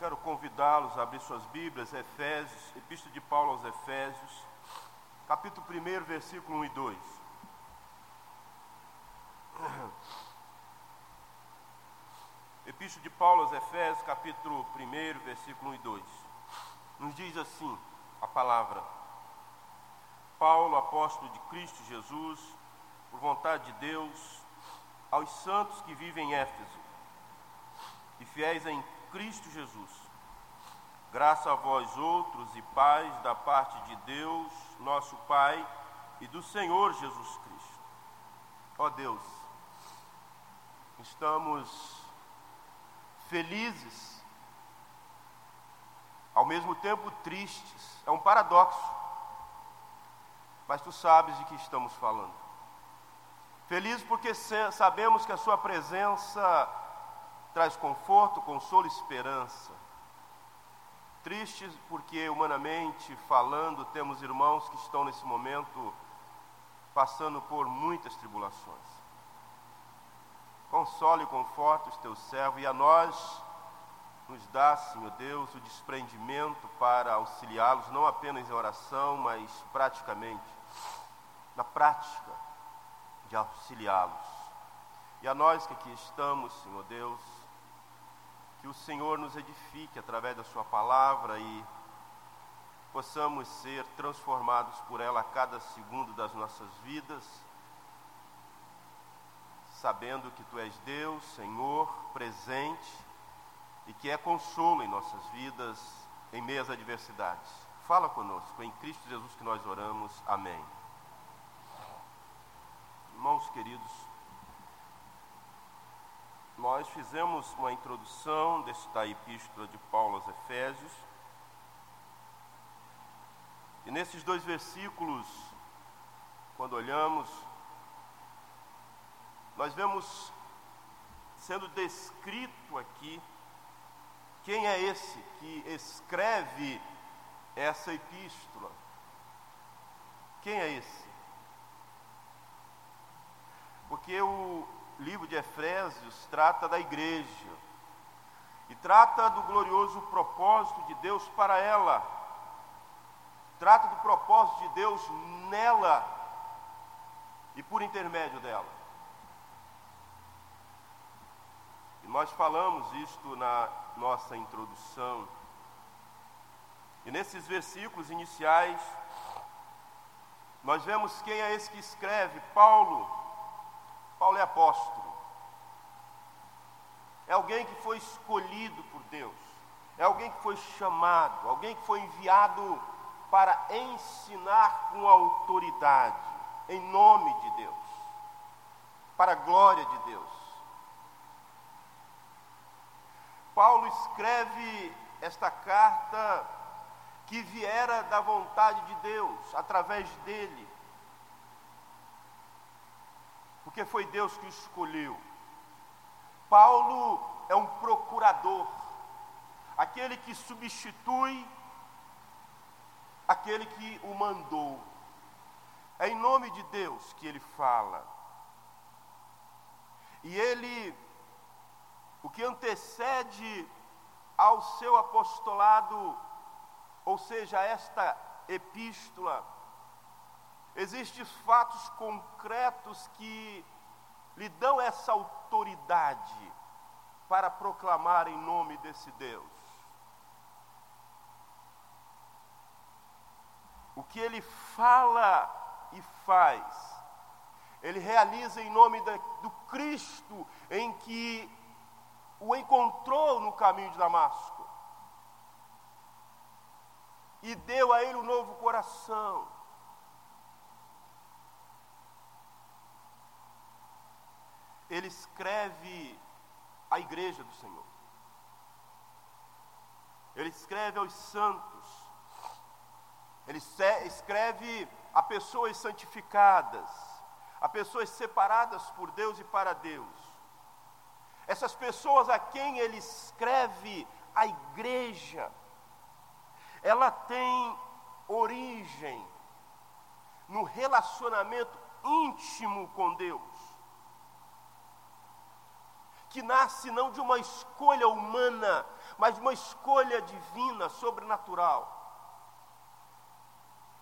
quero convidá-los a abrir suas Bíblias, Efésios, Epístola de Paulo aos Efésios, capítulo 1, versículo 1 e 2. Epístola de Paulo aos Efésios, capítulo 1, versículo 1 e 2. Nos diz assim a palavra: Paulo, apóstolo de Cristo Jesus, por vontade de Deus, aos santos que vivem em Éfeso e fiéis em Cristo Jesus. Graça a vós outros e paz da parte de Deus, nosso Pai, e do Senhor Jesus Cristo. Ó Deus, estamos felizes, ao mesmo tempo tristes. É um paradoxo, mas tu sabes de que estamos falando. Felizes porque sabemos que a Sua presença traz conforto, consolo e esperança. Tristes porque, humanamente falando, temos irmãos que estão nesse momento passando por muitas tribulações. Console e conforta os teus servos e a nós nos dá, Senhor Deus, o desprendimento para auxiliá-los, não apenas em oração, mas praticamente, na prática de auxiliá-los. E a nós que aqui estamos, Senhor Deus, que o Senhor nos edifique através da Sua palavra e possamos ser transformados por ela a cada segundo das nossas vidas, sabendo que Tu és Deus, Senhor, presente e que é consolo em nossas vidas em meio às adversidades. Fala conosco, em Cristo Jesus que nós oramos. Amém. Irmãos queridos, nós fizemos uma introdução desta epístola de Paulo aos Efésios. E nesses dois versículos, quando olhamos, nós vemos sendo descrito aqui quem é esse que escreve essa epístola. Quem é esse? Porque o livro de Efésios trata da igreja e trata do glorioso propósito de Deus para ela, trata do propósito de Deus nela e por intermédio dela. E nós falamos isto na nossa introdução. E nesses versículos iniciais, nós vemos quem é esse que escreve, Paulo Paulo é apóstolo. É alguém que foi escolhido por Deus. É alguém que foi chamado, alguém que foi enviado para ensinar com autoridade, em nome de Deus, para a glória de Deus. Paulo escreve esta carta que viera da vontade de Deus, através dele, porque foi Deus que o escolheu. Paulo é um procurador, aquele que substitui aquele que o mandou. É em nome de Deus que ele fala. E ele, o que antecede ao seu apostolado, ou seja, esta epístola, Existem fatos concretos que lhe dão essa autoridade para proclamar em nome desse Deus. O que ele fala e faz, ele realiza em nome do Cristo em que o encontrou no caminho de Damasco e deu a ele um novo coração ele escreve à igreja do Senhor. Ele escreve aos santos. Ele escreve a pessoas santificadas, a pessoas separadas por Deus e para Deus. Essas pessoas a quem ele escreve a igreja, ela tem origem no relacionamento íntimo com Deus que nasce não de uma escolha humana, mas uma escolha divina, sobrenatural.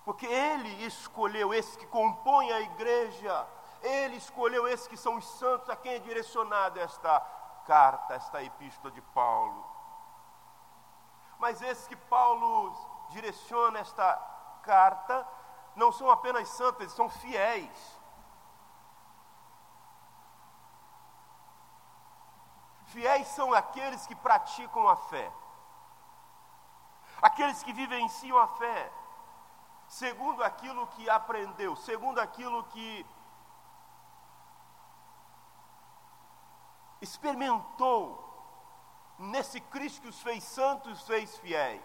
Porque Ele escolheu esses que compõem a igreja, Ele escolheu esses que são os santos a quem é direcionada esta carta, esta epístola de Paulo. Mas esses que Paulo direciona esta carta não são apenas santos, eles são fiéis. Fiéis são aqueles que praticam a fé, aqueles que vivenciam a fé, segundo aquilo que aprendeu, segundo aquilo que experimentou nesse Cristo que os fez santos, os fez fiéis.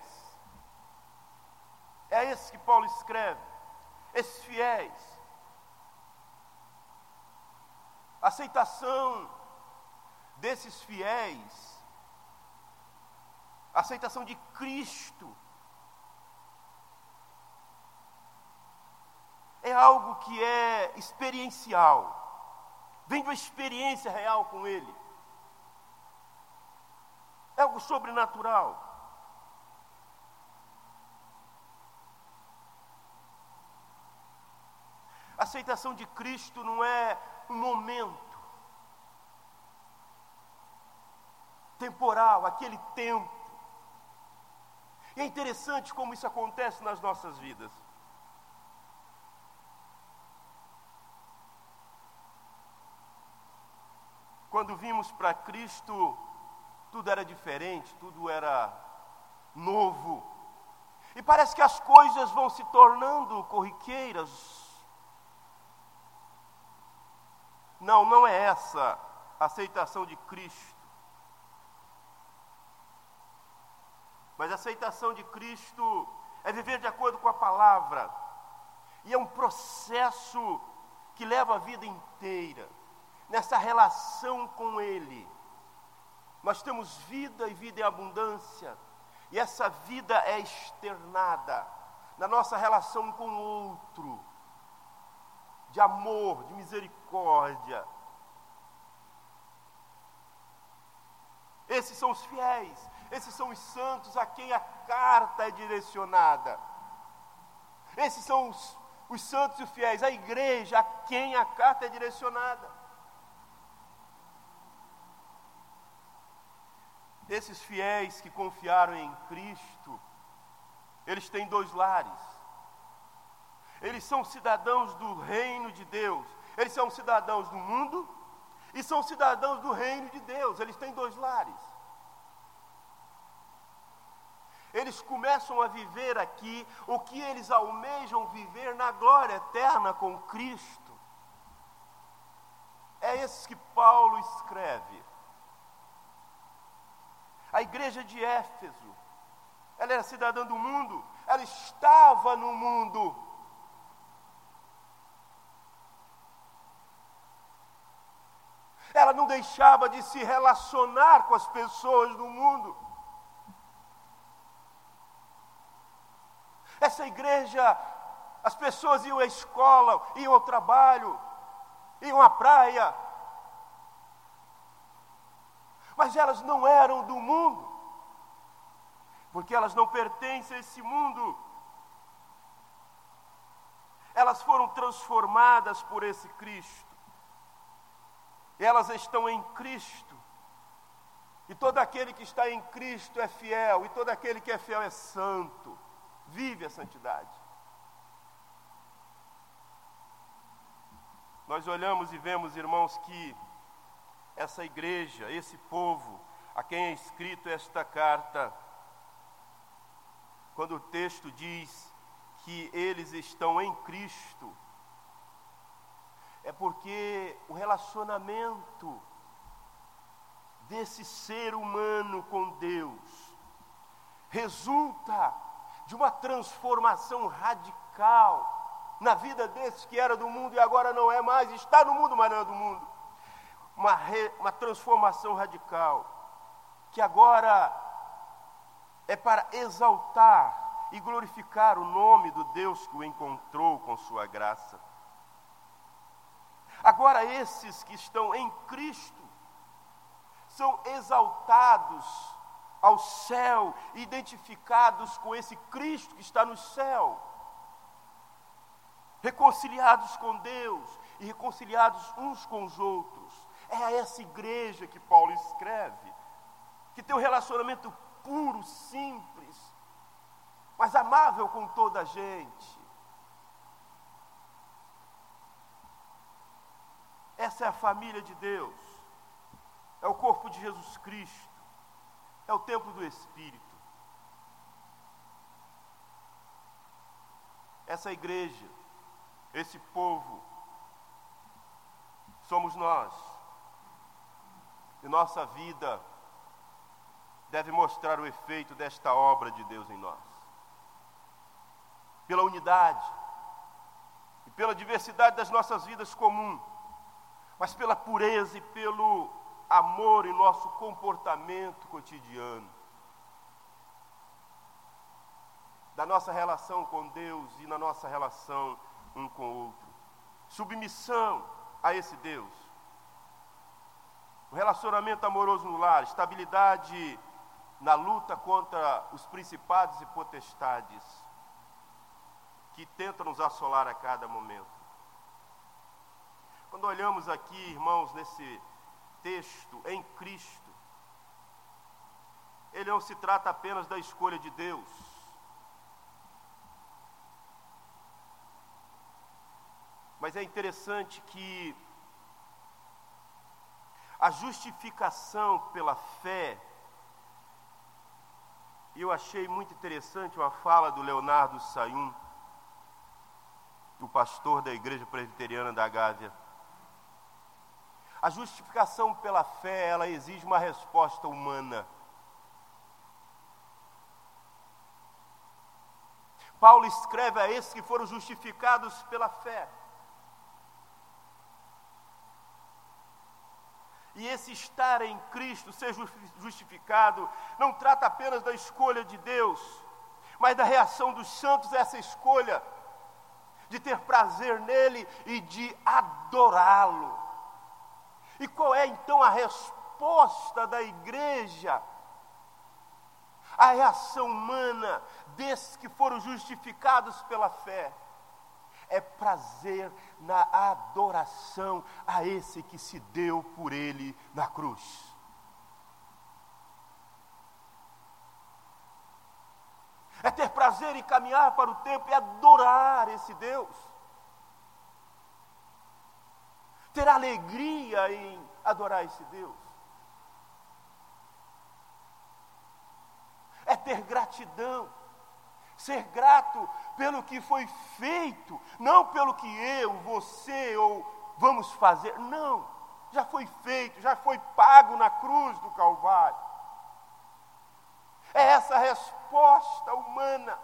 É esse que Paulo escreve, esses fiéis. Aceitação desses fiéis, aceitação de Cristo, é algo que é experiencial, vem de uma experiência real com Ele, é algo sobrenatural. A aceitação de Cristo não é um momento, temporal, aquele tempo. E é interessante como isso acontece nas nossas vidas. Quando vimos para Cristo, tudo era diferente, tudo era novo. E parece que as coisas vão se tornando corriqueiras. Não, não é essa a aceitação de Cristo. Mas a aceitação de Cristo é viver de acordo com a palavra. E é um processo que leva a vida inteira nessa relação com Ele. Nós temos vida e vida em abundância, e essa vida é externada na nossa relação com o outro, de amor, de misericórdia. Esses são os fiéis, esses são os santos a quem a carta é direcionada. Esses são os, os santos e os fiéis, a igreja a quem a carta é direcionada. Esses fiéis que confiaram em Cristo, eles têm dois lares. Eles são cidadãos do reino de Deus. Eles são cidadãos do mundo e são cidadãos do reino de Deus. Eles têm dois lares eles começam a viver aqui o que eles almejam viver na glória eterna com Cristo. É esse que Paulo escreve. A igreja de Éfeso, ela era cidadã do mundo, ela estava no mundo. Ela não deixava de se relacionar com as pessoas do mundo. Essa igreja, as pessoas iam à escola, iam ao trabalho, iam à praia, mas elas não eram do mundo, porque elas não pertencem a esse mundo. Elas foram transformadas por esse Cristo. Elas estão em Cristo. E todo aquele que está em Cristo é fiel, e todo aquele que é fiel é santo vive a santidade. Nós olhamos e vemos, irmãos, que essa igreja, esse povo, a quem é escrito esta carta, quando o texto diz que eles estão em Cristo, é porque o relacionamento desse ser humano com Deus resulta de uma transformação radical na vida desses que era do mundo e agora não é mais, está no mundo, mas não é do mundo. Uma, re, uma transformação radical, que agora é para exaltar e glorificar o nome do Deus que o encontrou com sua graça. Agora, esses que estão em Cristo são exaltados ao céu, identificados com esse Cristo que está no céu, reconciliados com Deus e reconciliados uns com os outros. É a essa igreja que Paulo escreve, que tem um relacionamento puro, simples, mas amável com toda a gente. É a família de Deus, é o corpo de Jesus Cristo é o templo do Espírito. Essa igreja, esse povo, somos nós. E nossa vida deve mostrar o efeito desta obra de Deus em nós. Pela unidade e pela diversidade das nossas vidas comuns, mas pela pureza e pelo amor em nosso comportamento cotidiano, da nossa relação com Deus e na nossa relação um com o outro. Submissão a esse Deus. O relacionamento amoroso no lar, estabilidade na luta contra os principados e potestades que tentam nos assolar a cada momento. Quando olhamos aqui, irmãos, nesse texto em Cristo, ele não se trata apenas da escolha de Deus. Mas é interessante que a justificação pela fé, eu achei muito interessante uma fala do Leonardo Sayum, o pastor da igreja presbiteriana da Gávea. A justificação pela fé, ela exige uma resposta humana. Paulo escreve a esses que foram justificados pela fé. E esse estar em Cristo, ser justificado, não trata apenas da escolha de Deus, mas da reação dos santos a essa escolha, de ter prazer nele e de adorá-lo. E qual é então a resposta da igreja? A reação humana desses que foram justificados pela fé é prazer na adoração a esse que se deu por ele na cruz. É ter prazer em caminhar para o templo e adorar esse Deus ter alegria em adorar esse Deus. É ter gratidão, ser grato pelo que foi feito, não pelo que eu, você ou vamos fazer, não, já foi feito, já foi pago na cruz do Calvário. É essa resposta humana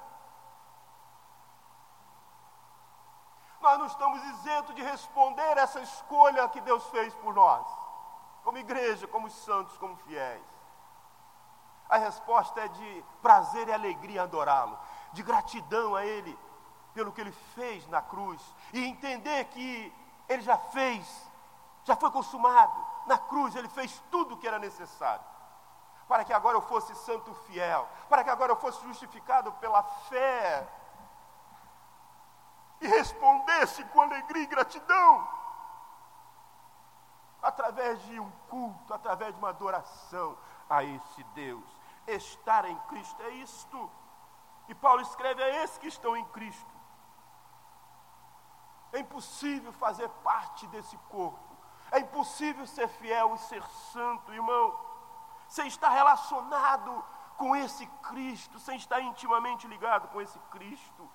não estamos isentos de responder essa escolha que Deus fez por nós, como igreja, como santos, como fiéis. A resposta é de prazer e alegria adorá-lo, de gratidão a Ele pelo que Ele fez na cruz, e entender que Ele já fez, já foi consumado. Na cruz Ele fez tudo o que era necessário, para que agora eu fosse santo fiel, para que agora eu fosse justificado pela fé e respondesse com alegria e gratidão, através de um culto, através de uma adoração a esse Deus. Estar em Cristo é isto. E Paulo escreve a esses que estão em Cristo. É impossível fazer parte desse corpo. É impossível ser fiel e ser santo, irmão, sem estar relacionado com esse Cristo, sem estar intimamente ligado com esse Cristo.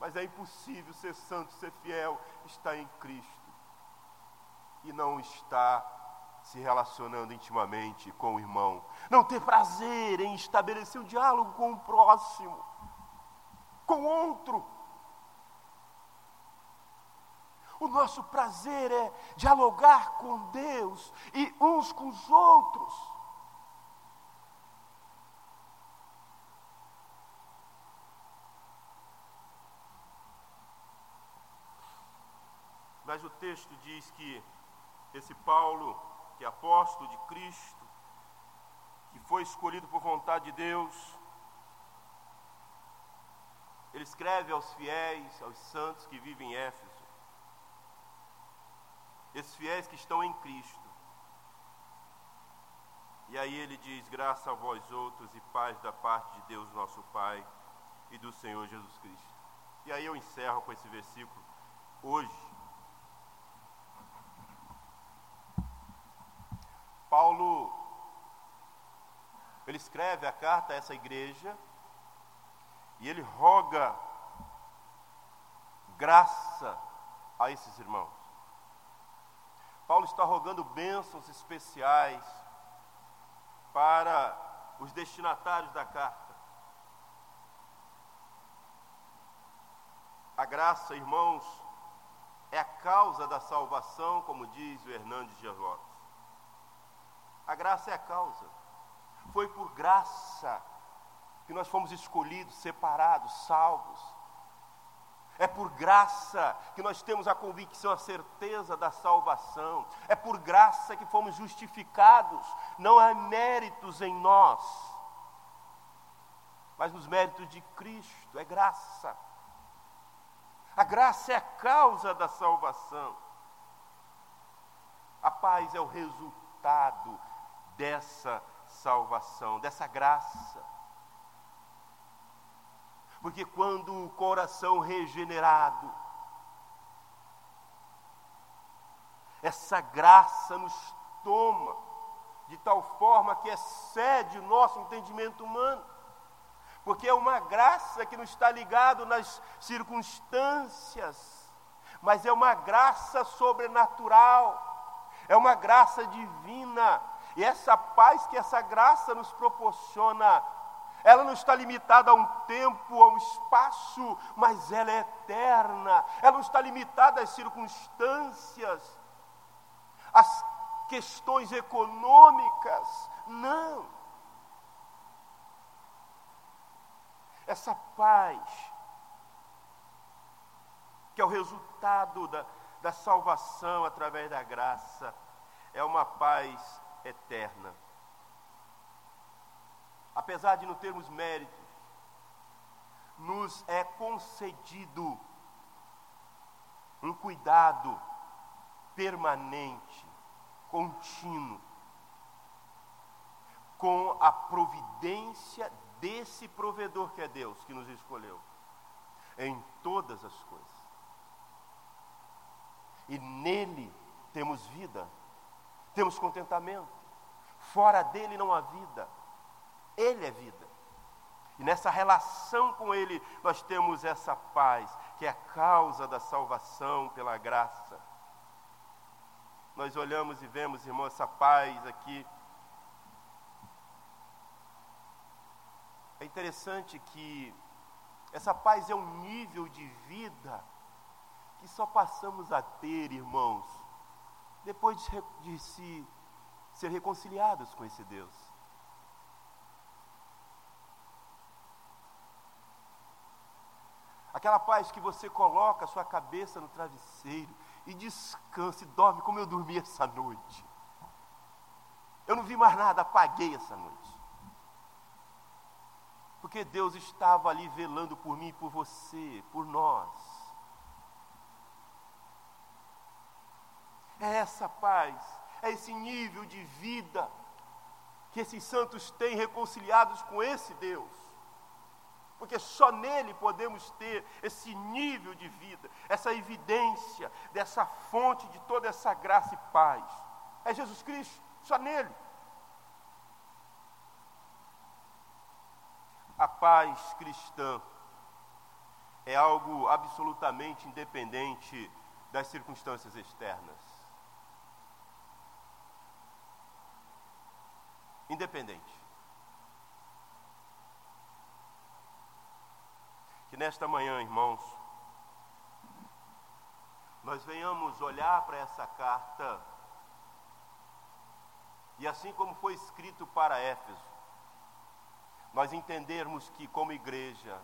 Mas é impossível ser santo, ser fiel, estar em Cristo e não estar se relacionando intimamente com o irmão, não ter prazer em estabelecer um diálogo com o próximo, com outro. O nosso prazer é dialogar com Deus e uns com os outros. Mas o texto diz que esse Paulo, que é apóstolo de Cristo, que foi escolhido por vontade de Deus. Ele escreve aos fiéis, aos santos que vivem em Éfeso. Esses fiéis que estão em Cristo. E aí ele diz: graça a vós outros e paz da parte de Deus, nosso Pai, e do Senhor Jesus Cristo. E aí eu encerro com esse versículo. Hoje, Paulo, ele escreve a carta a essa igreja e ele roga graça a esses irmãos. Paulo está rogando bênçãos especiais para os destinatários da carta. A graça, irmãos, é a causa da salvação, como diz o Hernandes de Lopes. A graça é a causa. Foi por graça que nós fomos escolhidos, separados, salvos. É por graça que nós temos a convicção, a certeza da salvação. É por graça que fomos justificados. Não há méritos em nós, mas nos méritos de Cristo. É graça. A graça é a causa da salvação. A paz é o resultado dessa salvação, dessa graça. Porque quando o coração regenerado, essa graça nos toma de tal forma que excede o nosso entendimento humano. Porque é uma graça que não está ligado nas circunstâncias, mas é uma graça sobrenatural, é uma graça divina e essa paz que essa graça nos proporciona, ela não está limitada a um tempo, a um espaço, mas ela é eterna. Ela não está limitada às circunstâncias, às questões econômicas. Não. Essa paz, que é o resultado da, da salvação através da graça, é uma paz eterna. Apesar de não termos méritos, nos é concedido um cuidado permanente, contínuo, com a providência desse provedor que é Deus, que nos escolheu, em todas as coisas. E nele temos vida, temos contentamento. Fora dele não há vida. Ele é vida. E nessa relação com Ele, nós temos essa paz, que é a causa da salvação pela graça. Nós olhamos e vemos, irmão, essa paz aqui. É interessante que essa paz é um nível de vida que só passamos a ter, irmãos, depois de, de se ser reconciliados com esse Deus. Aquela paz que você coloca a sua cabeça no travesseiro e descansa e dorme como eu dormi essa noite. Eu não vi mais nada, apaguei essa noite. Porque Deus estava ali velando por mim, por você, por nós. É essa paz é esse nível de vida que esses santos têm reconciliados com esse Deus. Porque só nele podemos ter esse nível de vida, essa evidência dessa fonte de toda essa graça e paz. É Jesus Cristo, só nele. A paz cristã é algo absolutamente independente das circunstâncias externas. Independente. Que nesta manhã, irmãos, nós venhamos olhar para essa carta e assim como foi escrito para Éfeso, nós entendermos que como igreja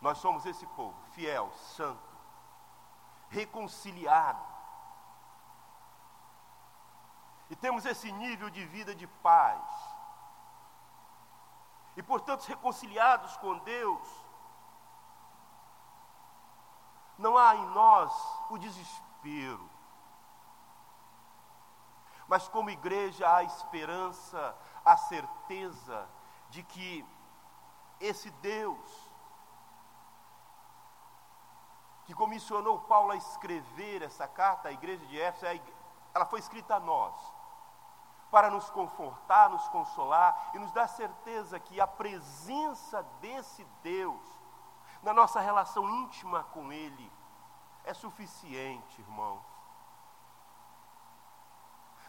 nós somos esse povo fiel, santo, reconciliado E temos esse nível de vida de paz. E portanto, reconciliados com Deus, não há em nós o desespero. Mas como igreja há a esperança, a certeza de que esse Deus que comissionou Paulo a escrever essa carta à igreja de Éfeso, ela foi escrita a nós, para nos confortar, nos consolar e nos dar certeza que a presença desse Deus, na nossa relação íntima com Ele, é suficiente, irmãos.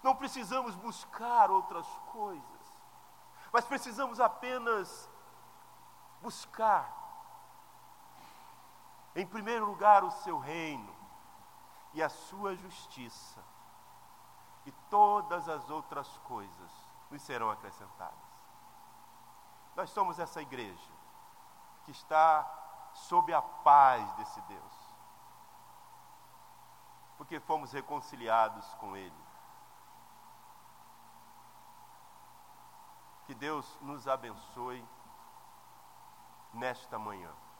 Não precisamos buscar outras coisas, mas precisamos apenas buscar em primeiro lugar, o seu reino e a sua justiça, e todas as outras coisas nos serão acrescentadas. Nós somos essa igreja que está sob a paz desse Deus, porque fomos reconciliados com Ele. Que Deus nos abençoe nesta manhã.